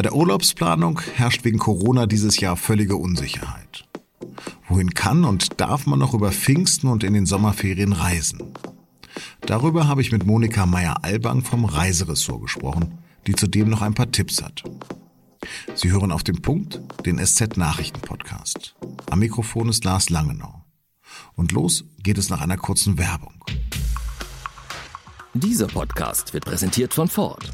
Bei der Urlaubsplanung herrscht wegen Corona dieses Jahr völlige Unsicherheit. Wohin kann und darf man noch über Pfingsten und in den Sommerferien reisen? Darüber habe ich mit Monika Meyer-Albang vom Reiseressort gesprochen, die zudem noch ein paar Tipps hat. Sie hören auf den Punkt den SZ-Nachrichten-Podcast. Am Mikrofon ist Lars Langenau. Und los geht es nach einer kurzen Werbung. Dieser Podcast wird präsentiert von Ford.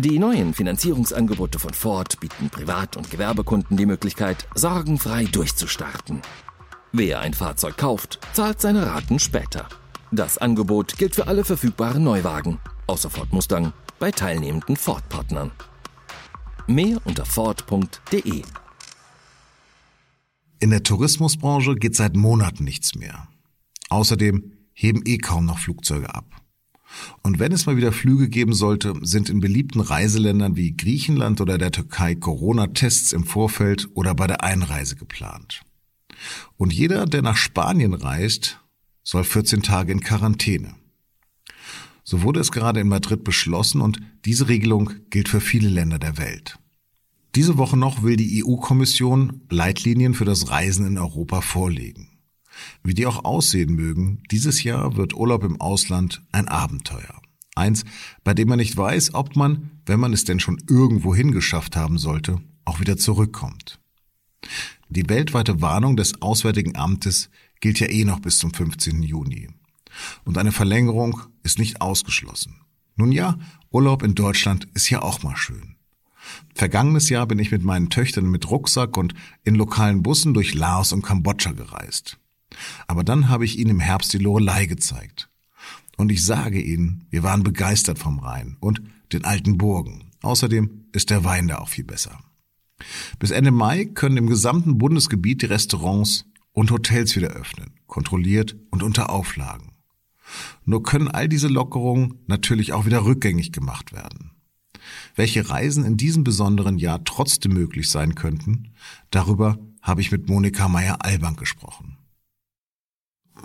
Die neuen Finanzierungsangebote von Ford bieten Privat- und Gewerbekunden die Möglichkeit, sorgenfrei durchzustarten. Wer ein Fahrzeug kauft, zahlt seine Raten später. Das Angebot gilt für alle verfügbaren Neuwagen, außer Ford Mustang, bei teilnehmenden Ford-Partnern. Mehr unter Ford.de. In der Tourismusbranche geht seit Monaten nichts mehr. Außerdem heben eh kaum noch Flugzeuge ab. Und wenn es mal wieder Flüge geben sollte, sind in beliebten Reiseländern wie Griechenland oder der Türkei Corona-Tests im Vorfeld oder bei der Einreise geplant. Und jeder, der nach Spanien reist, soll 14 Tage in Quarantäne. So wurde es gerade in Madrid beschlossen und diese Regelung gilt für viele Länder der Welt. Diese Woche noch will die EU-Kommission Leitlinien für das Reisen in Europa vorlegen. Wie die auch aussehen mögen, dieses Jahr wird Urlaub im Ausland ein Abenteuer. Eins, bei dem man nicht weiß, ob man, wenn man es denn schon irgendwo hingeschafft haben sollte, auch wieder zurückkommt. Die weltweite Warnung des Auswärtigen Amtes gilt ja eh noch bis zum 15. Juni. Und eine Verlängerung ist nicht ausgeschlossen. Nun ja, Urlaub in Deutschland ist ja auch mal schön. Vergangenes Jahr bin ich mit meinen Töchtern mit Rucksack und in lokalen Bussen durch Laos und Kambodscha gereist. Aber dann habe ich ihnen im Herbst die Lorelei gezeigt. Und ich sage Ihnen, wir waren begeistert vom Rhein und den alten Burgen. Außerdem ist der Wein da auch viel besser. Bis Ende Mai können im gesamten Bundesgebiet die Restaurants und Hotels wieder öffnen, kontrolliert und unter Auflagen. Nur können all diese Lockerungen natürlich auch wieder rückgängig gemacht werden. Welche Reisen in diesem besonderen Jahr trotzdem möglich sein könnten, darüber habe ich mit Monika Meyer-Albank gesprochen.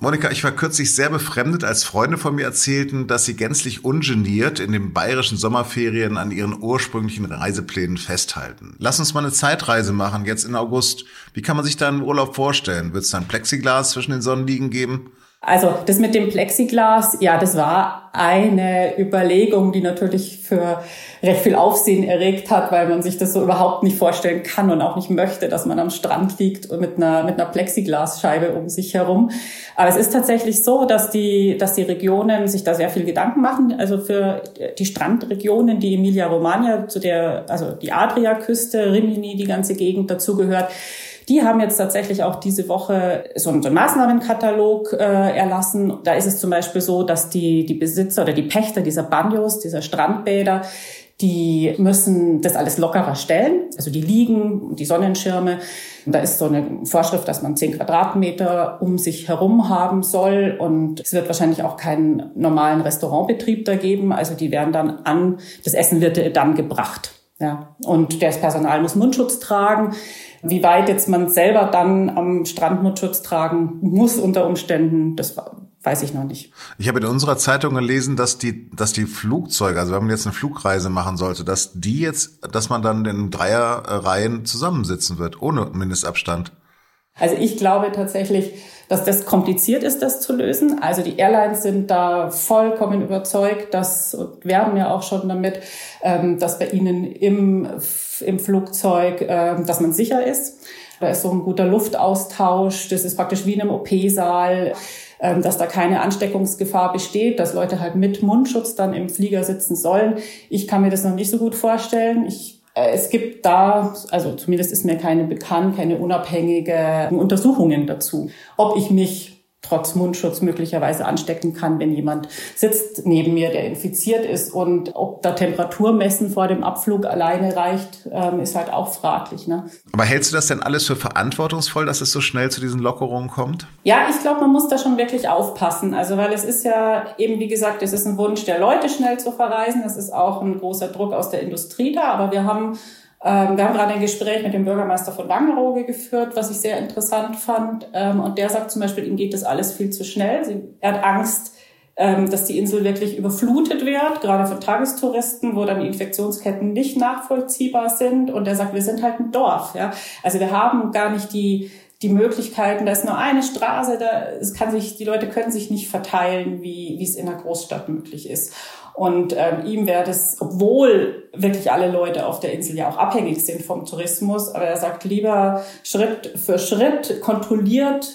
Monika, ich war kürzlich sehr befremdet, als Freunde von mir erzählten, dass sie gänzlich ungeniert in den bayerischen Sommerferien an ihren ursprünglichen Reiseplänen festhalten. Lass uns mal eine Zeitreise machen, jetzt in August. Wie kann man sich da einen Urlaub vorstellen? Wird es da ein Plexiglas zwischen den Sonnenliegen geben? Also das mit dem Plexiglas, ja, das war eine Überlegung, die natürlich für recht viel Aufsehen erregt hat, weil man sich das so überhaupt nicht vorstellen kann und auch nicht möchte, dass man am Strand liegt mit einer, mit einer Plexiglasscheibe um sich herum. Aber es ist tatsächlich so, dass die, dass die Regionen sich da sehr viel Gedanken machen. Also für die Strandregionen, die Emilia-Romagna, zu der, also die Adriaküste, Rimini, die ganze Gegend dazugehört, die haben jetzt tatsächlich auch diese Woche so einen, Maßnahmenkatalog äh, erlassen. Da ist es zum Beispiel so, dass die, die Besitzer oder die Pächter dieser Banjos, dieser Strandbäder, die müssen das alles lockerer stellen. Also die Liegen, die Sonnenschirme. Und da ist so eine Vorschrift, dass man zehn Quadratmeter um sich herum haben soll. Und es wird wahrscheinlich auch keinen normalen Restaurantbetrieb da geben. Also die werden dann an, das Essen wird dann gebracht. Ja. Und das Personal muss Mundschutz tragen. Wie weit jetzt man selber dann am Strand Mundschutz tragen muss unter Umständen, das weiß ich noch nicht. Ich habe in unserer Zeitung gelesen, dass die, dass die Flugzeuge, also wenn man jetzt eine Flugreise machen sollte, dass die jetzt, dass man dann in Dreierreihen zusammensitzen wird, ohne Mindestabstand. Also ich glaube tatsächlich, dass das kompliziert ist, das zu lösen. Also die Airlines sind da vollkommen überzeugt, dass, und werben ja auch schon damit, ähm, dass bei ihnen im, im Flugzeug, ähm, dass man sicher ist. Da ist so ein guter Luftaustausch. Das ist praktisch wie in einem OP-Saal ähm, dass da keine Ansteckungsgefahr besteht, dass Leute halt mit Mundschutz dann im Flieger sitzen sollen. Ich kann mir das noch nicht so gut vorstellen. Ich es gibt da, also zumindest ist mir keine bekannt, keine unabhängige Untersuchungen dazu, ob ich mich trotz Mundschutz möglicherweise anstecken kann, wenn jemand sitzt neben mir, der infiziert ist. Und ob da Temperaturmessen vor dem Abflug alleine reicht, ähm, ist halt auch fraglich. Ne? Aber hältst du das denn alles für verantwortungsvoll, dass es so schnell zu diesen Lockerungen kommt? Ja, ich glaube, man muss da schon wirklich aufpassen. Also weil es ist ja eben, wie gesagt, es ist ein Wunsch der Leute, schnell zu verreisen. Es ist auch ein großer Druck aus der Industrie da. Aber wir haben ähm, wir haben gerade ein Gespräch mit dem Bürgermeister von Wangerooge geführt, was ich sehr interessant fand. Ähm, und der sagt zum Beispiel, ihm geht das alles viel zu schnell. Er hat Angst, ähm, dass die Insel wirklich überflutet wird, gerade von Tagestouristen, wo dann die Infektionsketten nicht nachvollziehbar sind. Und er sagt, wir sind halt ein Dorf. Ja? Also wir haben gar nicht die, die Möglichkeiten, da ist nur eine Straße, da es kann sich, die Leute können sich nicht verteilen, wie, wie es in einer Großstadt möglich ist. Und ähm, ihm wäre das, obwohl wirklich alle Leute auf der Insel ja auch abhängig sind vom Tourismus, aber er sagt lieber Schritt für Schritt kontrolliert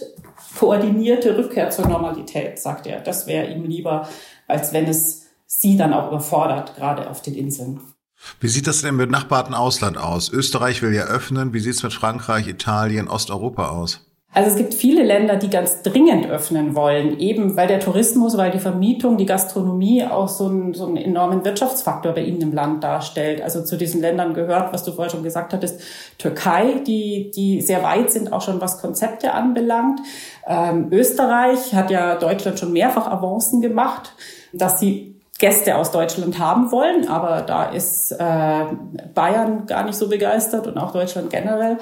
koordinierte Rückkehr zur Normalität, sagt er. Das wäre ihm lieber, als wenn es sie dann auch überfordert, gerade auf den Inseln. Wie sieht das denn mit Nachbarten Ausland aus? Österreich will ja öffnen. Wie sieht es mit Frankreich, Italien, Osteuropa aus? Also es gibt viele Länder, die ganz dringend öffnen wollen, eben weil der Tourismus, weil die Vermietung, die Gastronomie auch so einen, so einen enormen Wirtschaftsfaktor bei ihnen im Land darstellt. Also zu diesen Ländern gehört, was du vorher schon gesagt hattest, Türkei, die, die sehr weit sind, auch schon was Konzepte anbelangt. Ähm, Österreich hat ja Deutschland schon mehrfach Avancen gemacht, dass sie Gäste aus Deutschland haben wollen, aber da ist äh, Bayern gar nicht so begeistert und auch Deutschland generell.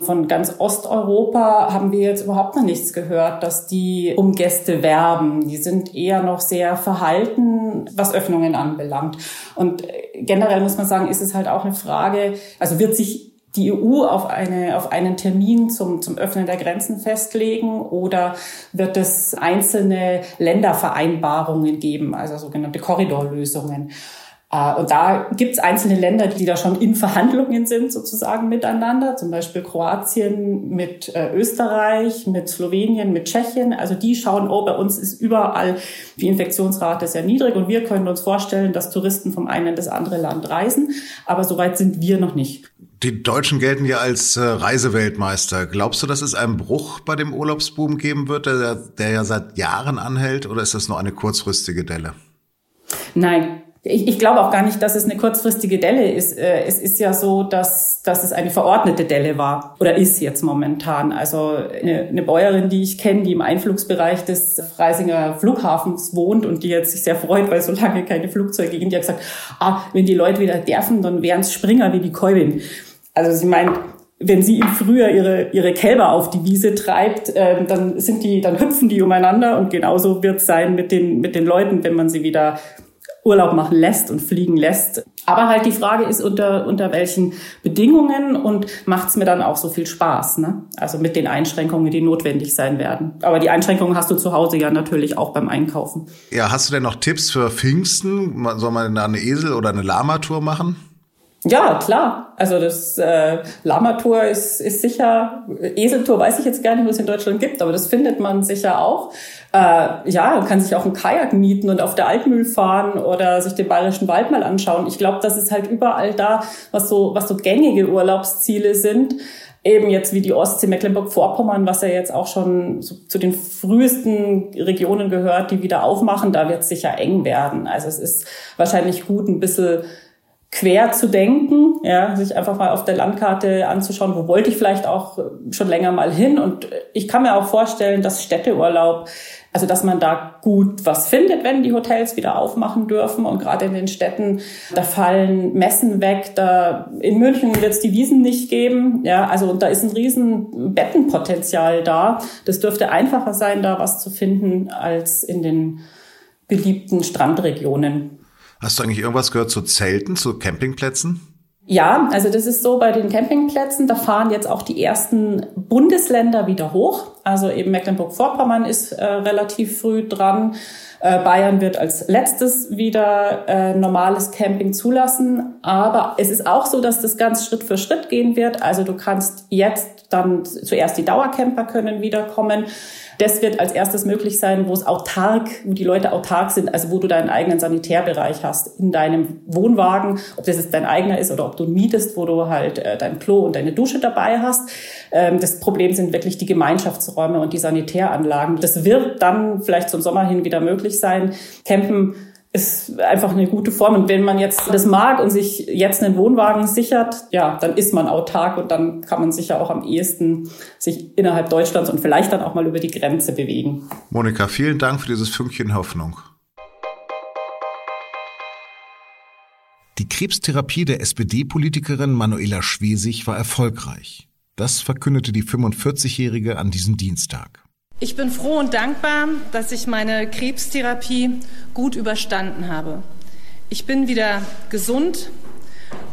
Von ganz Osteuropa haben wir jetzt überhaupt noch nichts gehört, dass die um Gäste werben. Die sind eher noch sehr verhalten, was Öffnungen anbelangt. Und generell muss man sagen, ist es halt auch eine Frage, also wird sich die EU auf, eine, auf einen Termin zum, zum Öffnen der Grenzen festlegen oder wird es einzelne Ländervereinbarungen geben, also sogenannte Korridorlösungen? Äh, und da gibt es einzelne Länder, die da schon in Verhandlungen sind, sozusagen miteinander, zum Beispiel Kroatien mit äh, Österreich, mit Slowenien, mit Tschechien. Also die schauen, oh, bei uns ist überall die Infektionsrate sehr niedrig und wir können uns vorstellen, dass Touristen vom einen in das andere Land reisen. Aber soweit sind wir noch nicht. Die Deutschen gelten ja als äh, Reiseweltmeister. Glaubst du, dass es einen Bruch bei dem Urlaubsboom geben wird, der, der ja seit Jahren anhält, oder ist das nur eine kurzfristige Delle? Nein, ich, ich glaube auch gar nicht, dass es eine kurzfristige Delle ist. Äh, es ist ja so, dass, dass es eine verordnete Delle war oder ist jetzt momentan. Also eine, eine Bäuerin, die ich kenne, die im Einflugsbereich des Freisinger Flughafens wohnt und die jetzt sich sehr freut, weil so lange keine Flugzeuge gehen, die hat gesagt, ah, wenn die Leute wieder dürfen, dann wären es Springer wie die Kolbin. Also sie meint, wenn sie im Frühjahr ihre, ihre Kälber auf die Wiese treibt, äh, dann sind die, dann hüpfen die umeinander und genauso wird es sein mit den, mit den Leuten, wenn man sie wieder Urlaub machen lässt und fliegen lässt. Aber halt die Frage ist, unter, unter welchen Bedingungen und macht es mir dann auch so viel Spaß. Ne? Also mit den Einschränkungen, die notwendig sein werden. Aber die Einschränkungen hast du zu Hause ja natürlich auch beim Einkaufen. Ja, hast du denn noch Tipps für Pfingsten? Soll man da eine Esel- oder eine Lama-Tour machen? Ja, klar. Also das äh, Lama-Tour ist, ist sicher, Eseltour weiß ich jetzt gar nicht, wo es in Deutschland gibt, aber das findet man sicher auch. Äh, ja, man kann sich auch ein Kajak mieten und auf der Altmühl fahren oder sich den Bayerischen Wald mal anschauen. Ich glaube, das ist halt überall da, was so, was so gängige Urlaubsziele sind. Eben jetzt wie die Ostsee, Mecklenburg-Vorpommern, was ja jetzt auch schon zu den frühesten Regionen gehört, die wieder aufmachen, da wird es sicher eng werden. Also es ist wahrscheinlich gut, ein bisschen quer zu denken, ja, sich einfach mal auf der Landkarte anzuschauen, wo wollte ich vielleicht auch schon länger mal hin. Und ich kann mir auch vorstellen, dass Städteurlaub, also dass man da gut was findet, wenn die Hotels wieder aufmachen dürfen. Und gerade in den Städten, da fallen Messen weg. Da in München wird es die Wiesen nicht geben. Ja, also da ist ein riesen Bettenpotenzial da. Das dürfte einfacher sein, da was zu finden, als in den beliebten Strandregionen. Hast du eigentlich irgendwas gehört zu Zelten, zu Campingplätzen? Ja, also das ist so bei den Campingplätzen, da fahren jetzt auch die ersten Bundesländer wieder hoch. Also eben Mecklenburg-Vorpommern ist äh, relativ früh dran. Äh, Bayern wird als letztes wieder äh, normales Camping zulassen. Aber es ist auch so, dass das ganz Schritt für Schritt gehen wird. Also du kannst jetzt dann zuerst die Dauercamper können wiederkommen. Das wird als erstes möglich sein, wo es autark, wo die Leute autark sind, also wo du deinen eigenen Sanitärbereich hast in deinem Wohnwagen, ob das jetzt dein eigener ist oder ob du mietest, wo du halt äh, dein Klo und deine Dusche dabei hast. Ähm, das Problem sind wirklich die Gemeinschaftsräume und die Sanitäranlagen. Das wird dann vielleicht zum Sommer hin wieder möglich sein. Campen ist einfach eine gute Form. Und wenn man jetzt das mag und sich jetzt einen Wohnwagen sichert, ja, dann ist man autark und dann kann man sich ja auch am ehesten sich innerhalb Deutschlands und vielleicht dann auch mal über die Grenze bewegen. Monika, vielen Dank für dieses Fünkchen Hoffnung. Die Krebstherapie der SPD-Politikerin Manuela Schwesig war erfolgreich. Das verkündete die 45-Jährige an diesem Dienstag. Ich bin froh und dankbar, dass ich meine Krebstherapie gut überstanden habe. Ich bin wieder gesund,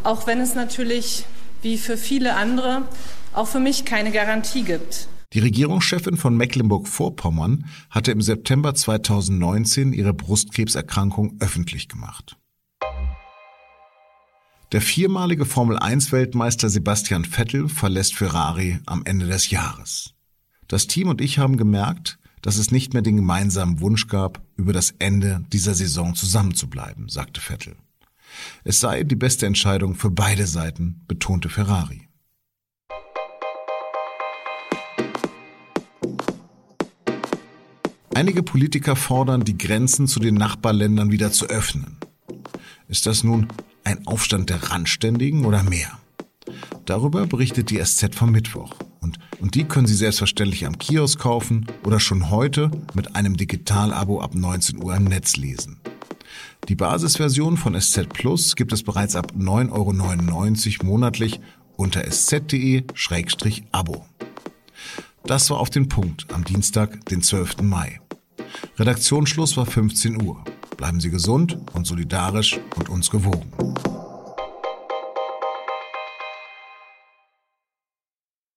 auch wenn es natürlich, wie für viele andere, auch für mich keine Garantie gibt. Die Regierungschefin von Mecklenburg-Vorpommern hatte im September 2019 ihre Brustkrebserkrankung öffentlich gemacht. Der viermalige Formel-1-Weltmeister Sebastian Vettel verlässt Ferrari am Ende des Jahres. Das Team und ich haben gemerkt, dass es nicht mehr den gemeinsamen Wunsch gab, über das Ende dieser Saison zusammenzubleiben, sagte Vettel. Es sei die beste Entscheidung für beide Seiten, betonte Ferrari. Einige Politiker fordern, die Grenzen zu den Nachbarländern wieder zu öffnen. Ist das nun ein Aufstand der Randständigen oder mehr? Darüber berichtet die SZ vom Mittwoch. Und, die können Sie selbstverständlich am Kiosk kaufen oder schon heute mit einem Digital-Abo ab 19 Uhr im Netz lesen. Die Basisversion von SZ Plus gibt es bereits ab 9,99 Euro monatlich unter sz.de-abo. Das war auf den Punkt am Dienstag, den 12. Mai. Redaktionsschluss war 15 Uhr. Bleiben Sie gesund und solidarisch und uns gewogen.